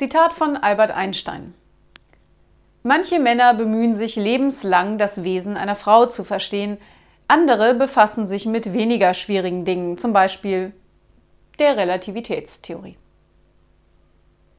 Zitat von Albert Einstein. Manche Männer bemühen sich lebenslang, das Wesen einer Frau zu verstehen, andere befassen sich mit weniger schwierigen Dingen, zum Beispiel der Relativitätstheorie.